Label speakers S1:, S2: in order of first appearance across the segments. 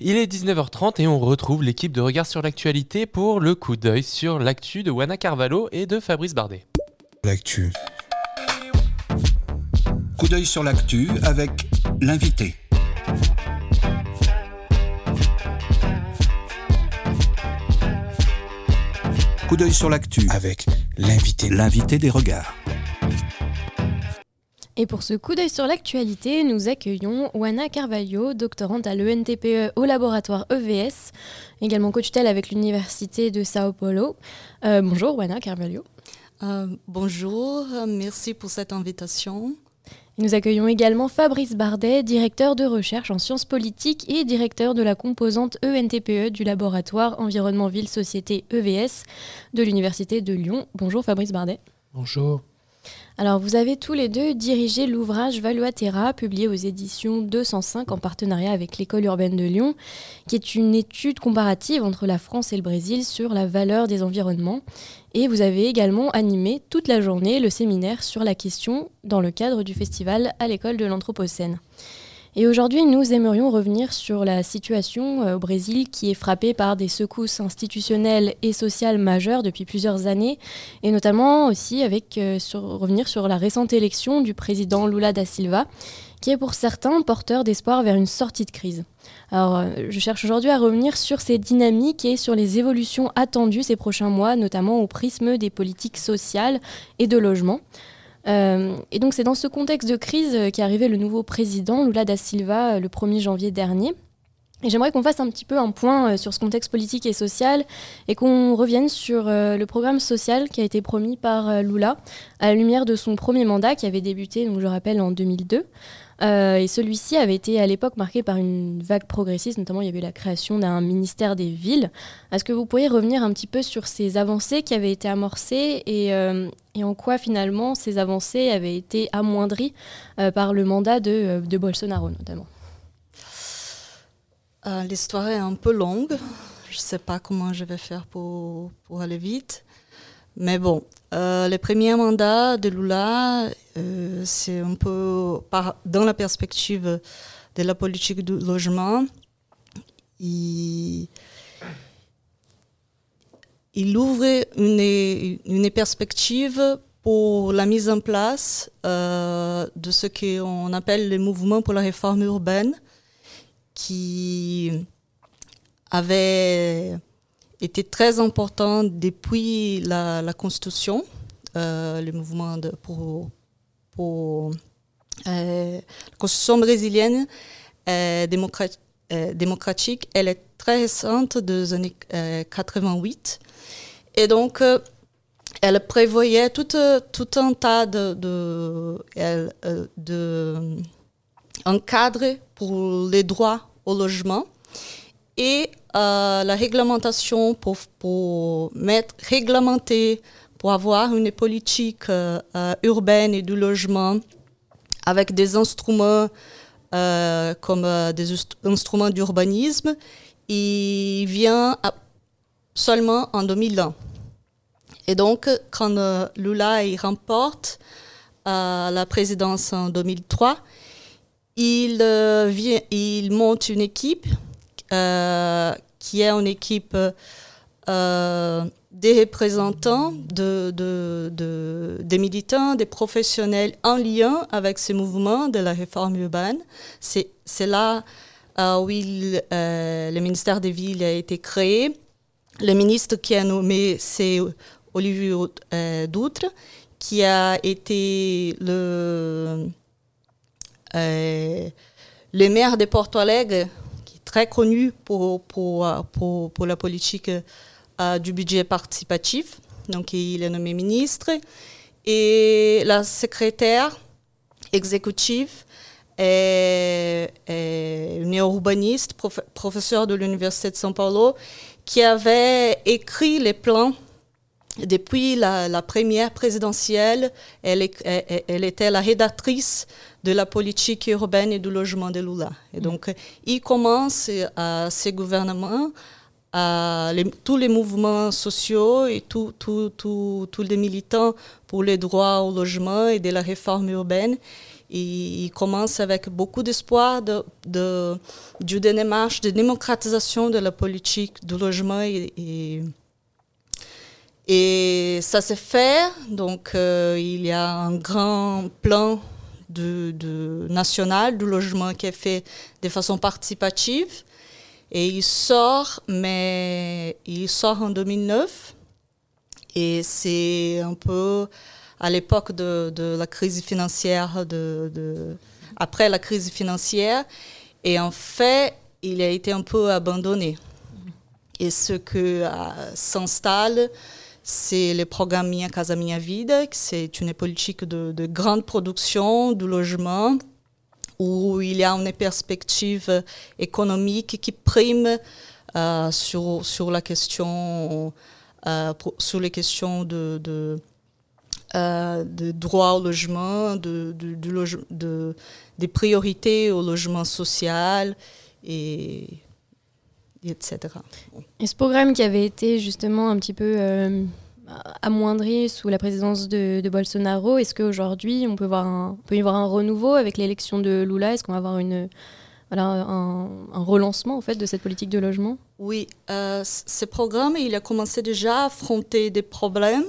S1: Il est 19h30 et on retrouve l'équipe de Regard sur l'actualité pour le coup d'œil sur l'actu de Wana Carvalho et de Fabrice Bardet.
S2: L'actu.
S3: Coup d'œil sur l'actu avec l'invité. Coup d'œil sur l'actu
S2: avec l'invité.
S3: L'invité des regards.
S4: Et pour ce coup d'œil sur l'actualité, nous accueillons Wana Carvalho, doctorante à l'ENTPE au laboratoire EVS, également coach-tel avec l'Université de Sao Paulo. Euh, bonjour Wana Carvalho.
S5: Euh, bonjour, merci pour cette invitation.
S4: nous accueillons également Fabrice Bardet, directeur de recherche en sciences politiques et directeur de la composante ENTPE du laboratoire Environnement Ville Société EVS de l'Université de Lyon. Bonjour Fabrice Bardet.
S6: Bonjour.
S4: Alors, vous avez tous les deux dirigé l'ouvrage Valuatera, publié aux éditions 205 en partenariat avec l'École urbaine de Lyon, qui est une étude comparative entre la France et le Brésil sur la valeur des environnements. Et vous avez également animé toute la journée le séminaire sur la question dans le cadre du festival à l'École de l'Anthropocène. Et aujourd'hui, nous aimerions revenir sur la situation euh, au Brésil qui est frappée par des secousses institutionnelles et sociales majeures depuis plusieurs années, et notamment aussi avec euh, revenir sur la récente élection du président Lula da Silva, qui est pour certains porteur d'espoir vers une sortie de crise. Alors, euh, je cherche aujourd'hui à revenir sur ces dynamiques et sur les évolutions attendues ces prochains mois, notamment au prisme des politiques sociales et de logement. Euh, et donc c'est dans ce contexte de crise qu'est arrivé le nouveau président Lula da Silva euh, le 1er janvier dernier. Et j'aimerais qu'on fasse un petit peu un point euh, sur ce contexte politique et social et qu'on revienne sur le programme social qui a été promis par Lula à la lumière de son premier mandat qui avait débuté, donc je rappelle, en 2002. Euh, et celui-ci avait été à l'époque marqué par une vague progressiste, notamment il y avait la création d'un ministère des villes. Est-ce que vous pourriez revenir un petit peu sur ces avancées qui avaient été amorcées et, euh, en quoi finalement ces avancées avaient été amoindries euh, par le mandat de, Bolsonaro notamment?
S5: L'histoire est un peu longue. Je ne sais pas comment je vais faire pour, aller vite. Mais bon, euh, le premier mandat de Lula, euh, c'est un peu dans la perspective de la politique du logement. Il, il ouvre une, perspective pour la mise en place euh, de ce qu'on appelle le mouvement pour la réforme urbaine, qui avait était très important depuis la, Constitution, euh, le mouvement de, pour, pour euh, la Constitution brésilienne euh, démocratique, elle est très récente des années 88. Et donc, elle prévoyait tout, tout un tas de, de, de un cadre pour les droits au logement et euh, la réglementation pour, pour mettre, réglementer, pour avoir une politique euh, euh, urbaine et du logement avec des instruments comme des instruments d'urbanisme, il vient seulement en 2001. Et donc, quand Lula remporte la présidence en 2003, il, vient, il monte une équipe euh, qui est une équipe euh, des représentants, de, de, des militants, des professionnels en lien avec ce mouvement de la réforme urbaine. C'est là euh, où le ministère des Villes a été créé. Le ministre qui a nommé, c'est Olivier Doutre, qui a été le, le maire de Porto Alegre très connu pour, pour, pour, la politique euh, du budget participatif. Donc, il est nommé ministre. Et la secrétaire exécutive est, une urbaniste, professeur de l'Université de São Paulo, qui avait écrit les plans depuis la, première présidentielle. Elle, elle, était la rédactrice de la politique urbaine et du logement de Lula. Et donc, il commence à ces gouvernements, à tous les mouvements sociaux et tous les militants pour les droits au logement et de la réforme urbaine, il, il commence avec beaucoup d'espoir de, démarche de démocratisation de la politique du logement et, et, et ça s'est fait. Donc, euh, il y a un grand plan de, de national du logement qui est fait de façon participative. Et il sort, mais il sort en 2009. Et c'est un peu à l'époque de, la crise financière, de, après la crise financière. Et en fait, il a été un peu abandonné. Et ce que euh, s'installe, c'est le programme Minha Casa Minha Vida, c'est une politique de, de, grande production du logement où il y a une perspective économique qui prime euh, sur, sur la question, euh, sur les questions de, de, euh, droit au logement, de, de, de, loge, de, des priorités au logement social et etc.
S4: Et ce programme qui avait été justement un petit peu euh, amoindri sous la présidence de, de Bolsonaro, est-ce qu'aujourd'hui on peut, voir un, on peut y voir un renouveau avec l'élection de Lula? Est-ce qu'on va avoir une, voilà, un, un, relancement en fait, de cette politique de logement?
S5: Oui, euh, ce programme il a commencé déjà à affronter des problèmes.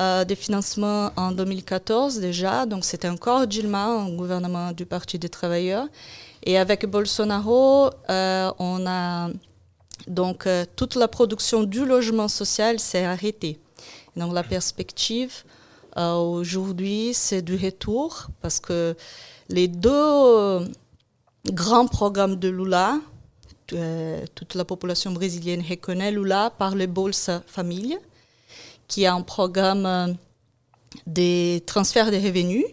S5: Euh, des financements en 2014 déjà, donc c'était encore Dilma, un gouvernement du Parti des travailleurs. Et avec Bolsonaro, euh, on a donc euh, toute la production du logement social s'est arrêtée. Donc la perspective aujourd'hui, c'est du retour parce que les deux grands programmes de Lula, toute la population brésilienne reconnaît Lula par le Bolsa Família, qui est un programme des transferts de revenus.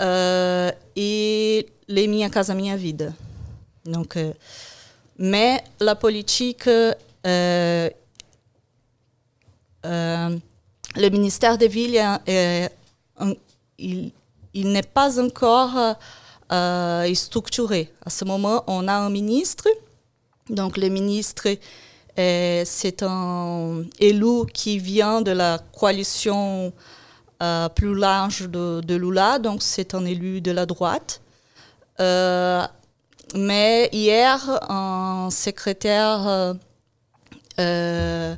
S5: Euh, et les Minha Casa Minha Vida. Donc, euh, mais la politique, euh, euh, le ministère des Villes, il, il n'est pas encore structuré. À ce moment, on a un ministre. Donc, le ministre, c'est un élu qui vient de la coalition plus large de, Lula. Donc, c'est un élu de la droite. Euh, mais hier, un secrétaire, euh, euh,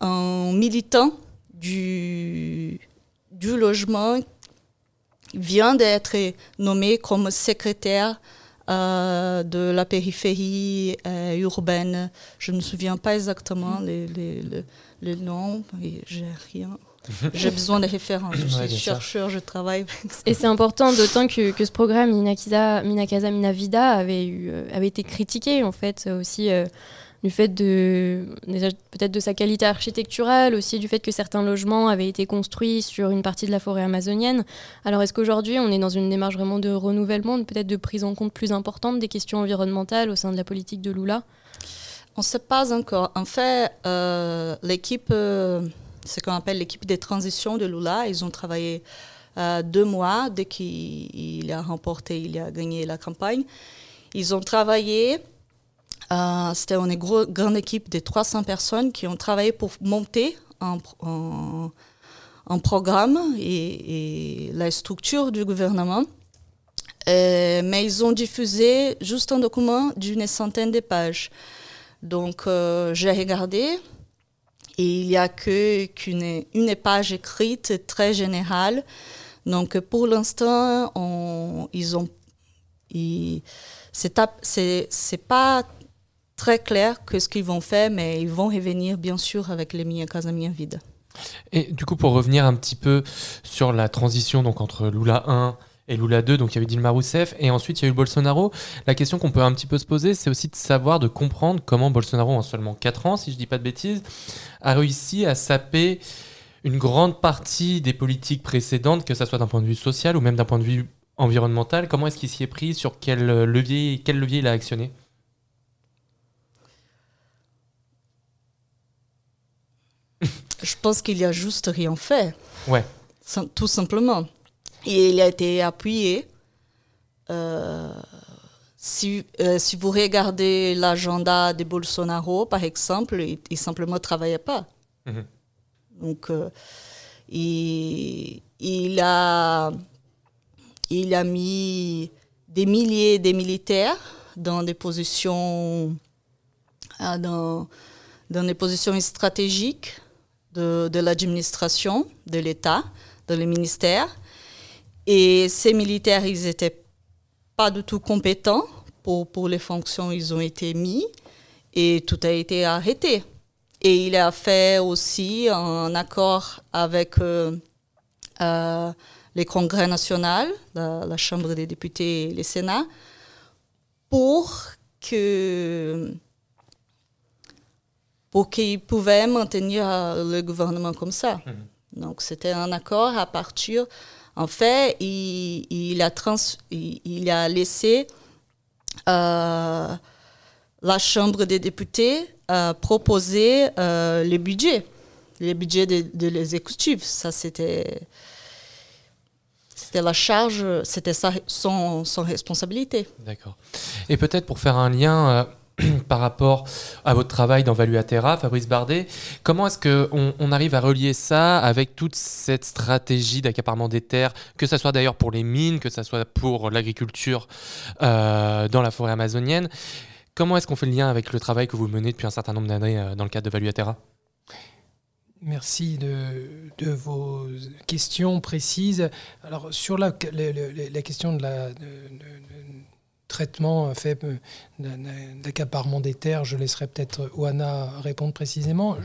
S5: un militant du logement vient d'être nommé comme secrétaire euh, de la périphérie euh, urbaine. Je ne me souviens pas exactement les, les, les, les noms, j'ai rien. J'ai besoin de références. Je ouais, suis chercheur, je travaille.
S4: Et c'est important, d'autant que, que, ce programme Minakisa, Minakasa Minavida avait, eu, euh, avait été critiqué, en fait, aussi euh, du fait de. peut-être de sa qualité architecturale, aussi du fait que certains logements avaient été construits sur une partie de la forêt amazonienne. Alors, est-ce qu'aujourd'hui, on est dans une démarche vraiment de renouvellement, peut-être de prise en compte plus importante des questions environnementales au sein de la politique de Lula?
S5: On ne sait pas encore. En fait, euh, l'équipe. Euh ce qu'on appelle l'équipe de transition de Lula. Ils ont travaillé euh, deux mois dès qu'il a remporté, il a gagné la campagne. Ils ont travaillé, euh, c'était une gros, grande équipe de 300 personnes qui ont travaillé pour monter un, un, programme et, la structure du gouvernement. Euh, mais ils ont diffusé juste un document d'une centaine de pages. Donc euh, j'ai regardé, et il n'y a qu'une une page écrite très générale. Donc pour l'instant, ils ont, c'est pas très clair que ce qu'ils vont faire, mais ils vont revenir bien sûr avec les Minha Casa Minha Vida.
S1: Et du coup, pour revenir un petit peu sur la transition donc entre Lula 1 et Lula 2, donc il y avait Dilma Rousseff, et ensuite il y a eu Bolsonaro. La question qu'on peut un petit peu se poser, c'est aussi de savoir, de comprendre comment Bolsonaro, en seulement 4 ans, si je dis pas de bêtises, a réussi à saper une grande partie des politiques précédentes, que ce soit d'un point de vue social ou même d'un point de vue environnemental. Comment est-ce qu'il s'y est pris? Sur quel levier, quel levier il a actionné?
S5: Je pense qu'il a juste rien fait.
S1: Ouais.
S5: Tout simplement. Et il a été appuyé. Euh, si, euh, si, vous regardez l'agenda de Bolsonaro, par exemple, il, il simplement ne travaillait pas. -hmm. Donc, euh, il, il, a, il a mis des milliers de militaires dans des positions, dans, dans des positions stratégiques de, l'administration, de l'État, de les ministères. Et ces militaires, ils n'étaient pas du tout compétents pour, pour les fonctions ils ont été mis et tout a été arrêté. Et il a fait aussi un accord avec euh, euh, les congrès nationaux, la, Chambre des députés et le Sénat, pour que pour qu'ils pouvaient maintenir le gouvernement comme ça. Mmh. Donc c'était un accord à partir en fait, il, a, il, a, laissé euh, la Chambre des députés euh, proposer euh, les budgets, les budgets de, l'exécutif. Ça, c'était c'était la charge, c'était son, son responsabilité.
S1: D'accord. Et peut-être pour faire un lien par rapport à votre travail dans Valuatera, Fabrice Bardet. Comment est-ce qu'on on arrive à relier ça avec toute cette stratégie d'accaparement des terres, que ce soit d'ailleurs pour les mines, que ce soit pour l'agriculture euh, dans la forêt amazonienne? Comment est-ce qu'on fait le lien avec le travail que vous menez depuis un certain nombre d'années euh, dans le cadre de Valuatera
S6: Merci de, vos questions précises. Alors, sur la, question de la, traitement fait euh, d'accaparement des terres, je laisserai peut-être Oana répondre précisément.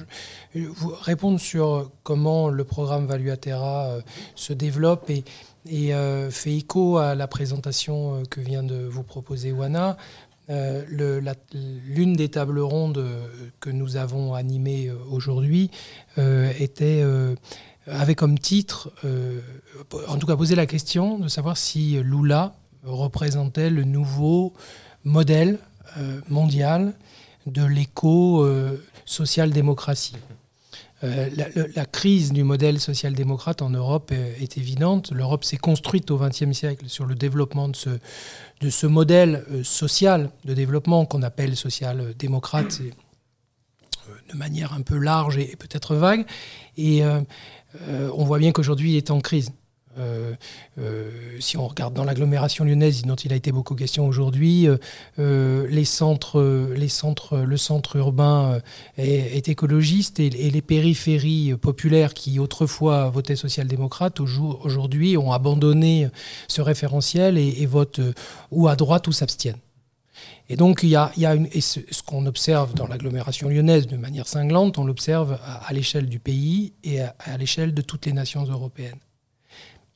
S6: Répondre sur comment le programme Valuatera euh, se développe et, euh, fait écho à la présentation que vient de vous proposer Oana. L'une des tables rondes que nous avons animées aujourd'hui était avait comme titre, en tout cas posé la question de savoir si Lula, représentait le nouveau modèle euh, mondial de l'éco-social-démocratie. Euh, la, crise du modèle social-démocrate en Europe est, évidente. L'Europe s'est construite au XXe siècle sur le développement de ce, modèle euh, social de développement qu'on appelle social-démocrate, de manière un peu large et, peut-être vague. Et on voit bien qu'aujourd'hui, il est en crise. Euh, euh, si on regarde dans l'agglomération lyonnaise, dont il a été beaucoup question aujourd'hui, euh, les centres, le centre urbain est, écologiste et, les périphéries populaires qui autrefois votaient social-démocrate aujourd'hui ont abandonné ce référentiel et, votent ou à droite ou s'abstiennent. Et donc, il y a, ce, qu'on observe dans l'agglomération lyonnaise de manière cinglante, on l'observe à, l'échelle du pays et à l'échelle de toutes les nations européennes.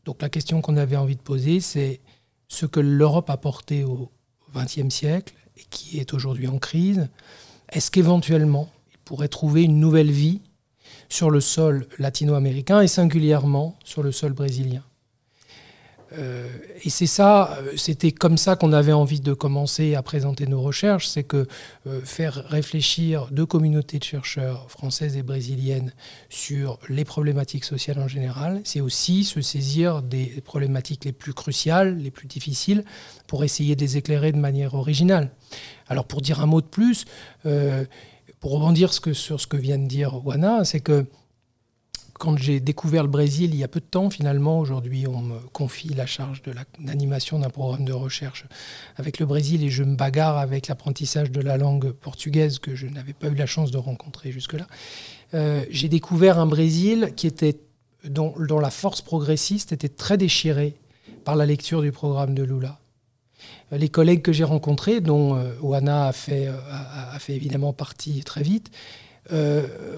S6: Donc la question qu'on avait envie de poser, c'est ce que l'Europe a porté au XXe siècle et qui est aujourd'hui en crise. Est-ce qu'éventuellement, il pourrait trouver une nouvelle vie sur le sol latino-américain et singulièrement sur le sol brésilien? Euh, et c'est ça, euh, c'était comme ça qu'on avait envie de commencer à présenter nos recherches, c'est que euh, faire réfléchir deux communautés de chercheurs françaises et brésiliennes sur les problématiques sociales en général, c'est aussi se saisir des problématiques les plus cruciales, les plus difficiles, pour essayer de les éclairer de manière originale. Alors pour dire un mot de plus, pour rebondir sur ce que vient de dire Wana, c'est que quand j'ai découvert le Brésil il y a peu de temps, finalement, aujourd'hui, on me confie la charge de l'animation d'un programme de recherche avec le Brésil et je me bagarre avec l'apprentissage de la langue portugaise que je n'avais pas eu la chance de rencontrer jusque-là. Euh, j'ai découvert un Brésil qui était, dont, la force progressiste était très déchirée par la lecture du programme de Lula les collègues que j'ai rencontrés, dont euh, Oana a fait, euh, a, fait évidemment partie très vite, euh,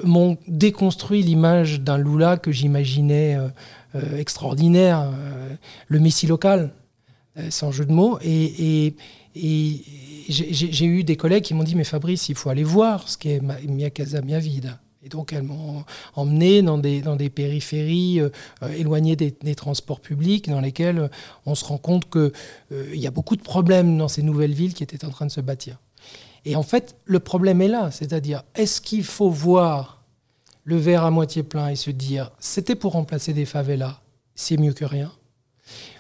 S6: m'ont déconstruit l'image d'un Lula que j'imaginais euh, euh, extraordinaire, le Messie local, sans jeu de mots. Et, j'ai eu des collègues qui m'ont dit, mais Fabrice, il faut aller voir ce qu'est Mia Casa Mia Vida. Et donc elles m'ont emmené dans des, périphéries éloignées des, transports publics, dans lesquelles on se rend compte qu'il il y a beaucoup de problèmes dans ces nouvelles villes qui étaient en train de se bâtir. Et en fait, le problème est là, c'est-à-dire, est-ce qu'il faut voir le verre à moitié plein et se dire, c'était pour remplacer des favelas, c'est mieux que rien?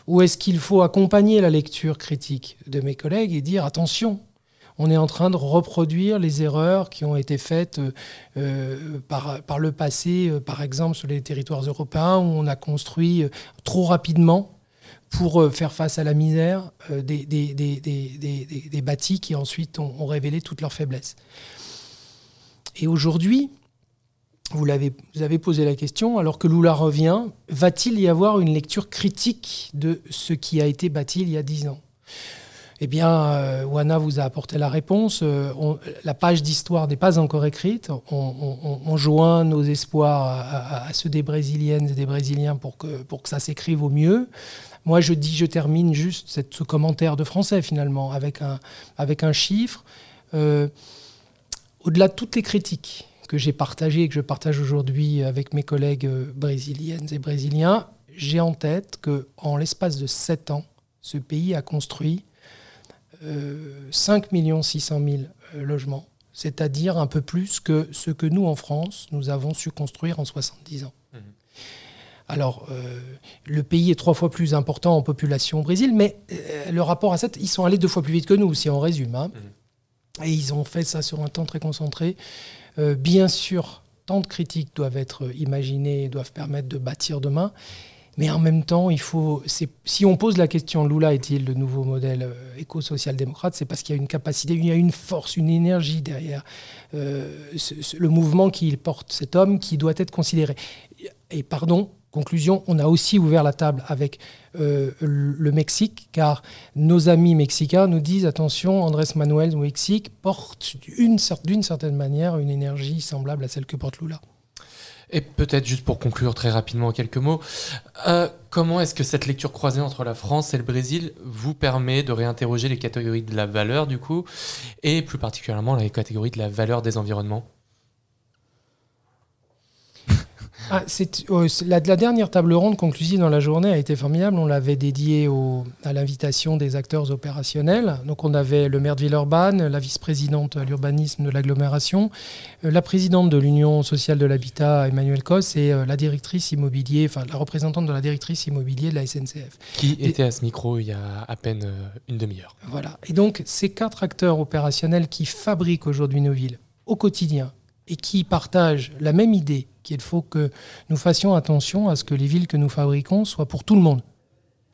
S6: Ou est-ce qu'il faut accompagner la lecture critique de mes collègues et dire, attention, on est en train de reproduire les erreurs qui ont été faites euh, par, par le passé, euh, par exemple sur les territoires européens, où on a construit euh, trop rapidement pour euh, faire face à la misère euh, des, bâtis qui ensuite ont, révélé toutes leurs faiblesses. Et aujourd'hui, vous, l'avez, vous avez posé la question, alors que Lula revient, va-t-il y avoir une lecture critique de ce qui a été bâti il y a dix ans? Eh bien, euh, Wana vous a apporté la réponse. Euh, la page d'histoire n'est pas encore écrite. On, joint nos espoirs à, à, à, ceux des Brésiliennes et des Brésiliens pour que, pour que ça s'écrive au mieux. Moi, je dis, je termine juste ce commentaire de français finalement avec un, avec un chiffre. Euh, au-delà de toutes les critiques que j'ai partagées et que je partage aujourd'hui avec mes collègues brésiliennes et brésiliens, j'ai en tête qu'en l'espace de sept ans, ce pays a construit euh, 5 600 000 euh, logements, c'est-à-dire un peu plus que ce que nous, en France, nous avons su construire en 70 ans. Mmh. Alors, euh, le pays est trois fois plus important en population au Brésil, mais euh, le rapport à ça, ils sont allés deux fois plus vite que nous, si on résume. Hein. Mmh. Et ils ont fait ça sur un temps très concentré. Euh, bien sûr, tant de critiques doivent être imaginées, doivent permettre de bâtir demain. Mais en même temps, il faut, si on pose la question Lula est-il le nouveau modèle éco-social-démocrate, c'est parce qu'il y a une capacité, il y a une force, une énergie derrière euh, ce, ce, le mouvement qu'il porte, cet homme qui doit être considéré. Et pardon, conclusion, on a aussi ouvert la table avec euh, le Mexique, car nos amis mexicains nous disent attention, Andrés Manuel au Mexique porte d'une certaine manière une énergie semblable à celle que porte Lula.
S1: Et peut-être juste pour conclure très rapidement en quelques mots, euh, comment est-ce que cette lecture croisée entre la France et le Brésil vous permet de réinterroger les catégories de la valeur du coup, et plus particulièrement les catégories de la valeur des environnements?
S6: Ah, euh, la, la, dernière table ronde conclusive dans la journée a été formidable. On l'avait dédiée au, à l'invitation des acteurs opérationnels. Donc on avait le maire de Villeurbanne, la vice-présidente à l'urbanisme de l'agglomération, euh, la présidente de l'Union sociale de l'habitat, Emmanuel Cos, et euh, la directrice immobilier, enfin la représentante de la directrice immobilier de la SNCF.
S1: Qui et, était à ce micro il y a à peine euh, une demi-heure.
S6: Voilà. Et donc ces quatre acteurs opérationnels qui fabriquent aujourd'hui nos villes au quotidien et qui partagent la même idée qu'il faut que nous fassions attention à ce que les villes que nous fabriquons soient pour tout le monde,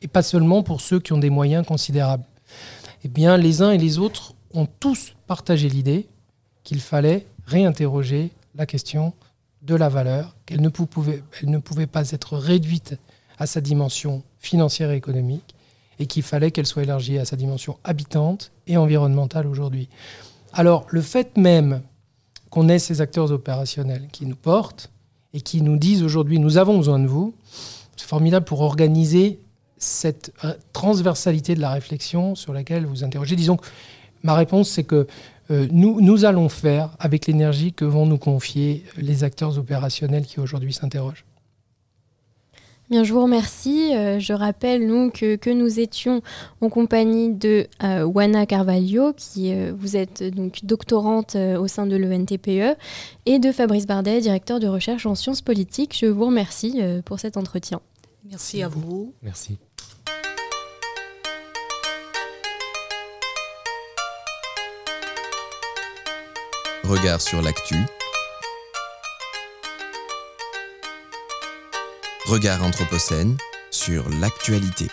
S6: et pas seulement pour ceux qui ont des moyens considérables. Eh bien, les uns et les autres ont tous partagé l'idée qu'il fallait réinterroger la question de la valeur, qu'elle ne, pouvait, pas être réduite à sa dimension financière et économique, et qu'il fallait qu'elle soit élargie à sa dimension habitante et environnementale aujourd'hui. Alors, le fait même qu'on ait ces acteurs opérationnels qui nous portent, et qui nous disent aujourd'hui nous avons besoin de vous. C'est formidable pour organiser cette transversalité de la réflexion sur laquelle vous interrogez. Disons que ma réponse, c'est que euh, nous allons faire avec l'énergie que vont nous confier les acteurs opérationnels qui aujourd'hui s'interrogent.
S4: Bien, je vous remercie. Euh, je rappelle nous que, que, nous étions en compagnie de euh, Wana Carvalho, qui euh, vous êtes donc doctorante euh, au sein de l'ENTPE, et de Fabrice Bardet, directeur de recherche en sciences politiques. Je vous remercie euh, pour cet entretien.
S5: Merci à vous.
S1: Merci.
S7: Regard sur l'actu. Regard Anthropocène sur l'actualité.